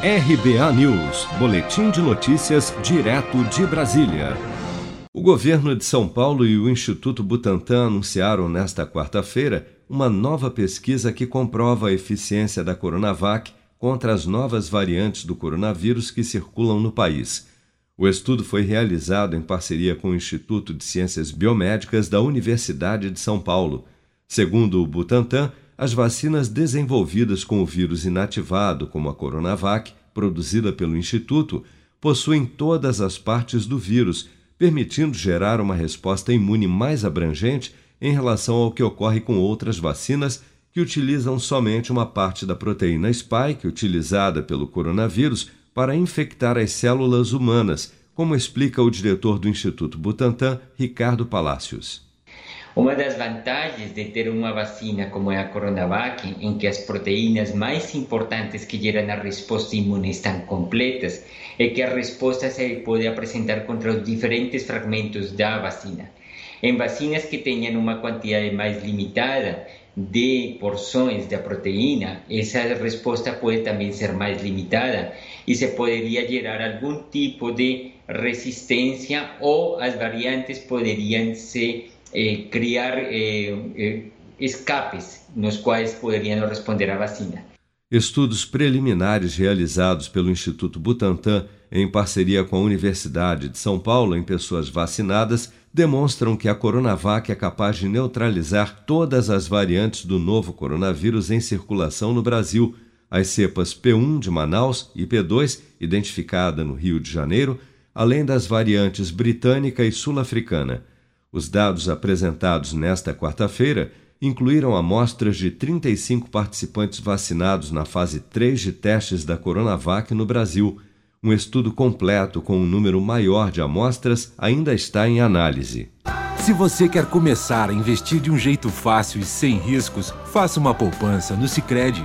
RBA News, Boletim de Notícias, direto de Brasília. O governo de São Paulo e o Instituto Butantan anunciaram nesta quarta-feira uma nova pesquisa que comprova a eficiência da Coronavac contra as novas variantes do coronavírus que circulam no país. O estudo foi realizado em parceria com o Instituto de Ciências Biomédicas da Universidade de São Paulo. Segundo o Butantan, as vacinas desenvolvidas com o vírus inativado, como a Coronavac, produzida pelo Instituto, possuem todas as partes do vírus, permitindo gerar uma resposta imune mais abrangente em relação ao que ocorre com outras vacinas que utilizam somente uma parte da proteína spike utilizada pelo coronavírus para infectar as células humanas, como explica o diretor do Instituto Butantan, Ricardo Palácios. Uma das vantagens de ter uma vacina como é a Coronavac, em que as proteínas mais importantes que geram a resposta imune estão completas, é que a resposta se pode apresentar contra os diferentes fragmentos da vacina. Em vacinas que tenham uma quantidade mais limitada de porções da proteína, essa resposta pode também ser mais limitada e se poderia gerar algum tipo de resistência ou as variantes poderiam ser eh, criar eh, eh, escapes nos quais poderiam responder à vacina. Estudos preliminares realizados pelo Instituto Butantan em parceria com a Universidade de São Paulo em pessoas vacinadas demonstram que a Coronavac é capaz de neutralizar todas as variantes do novo coronavírus em circulação no Brasil. As cepas P1 de Manaus e P2, identificada no Rio de Janeiro, além das variantes britânica e sul-africana. Os dados apresentados nesta quarta-feira incluíram amostras de 35 participantes vacinados na fase 3 de testes da Coronavac no Brasil. Um estudo completo com um número maior de amostras ainda está em análise. Se você quer começar a investir de um jeito fácil e sem riscos, faça uma poupança no Sicredi.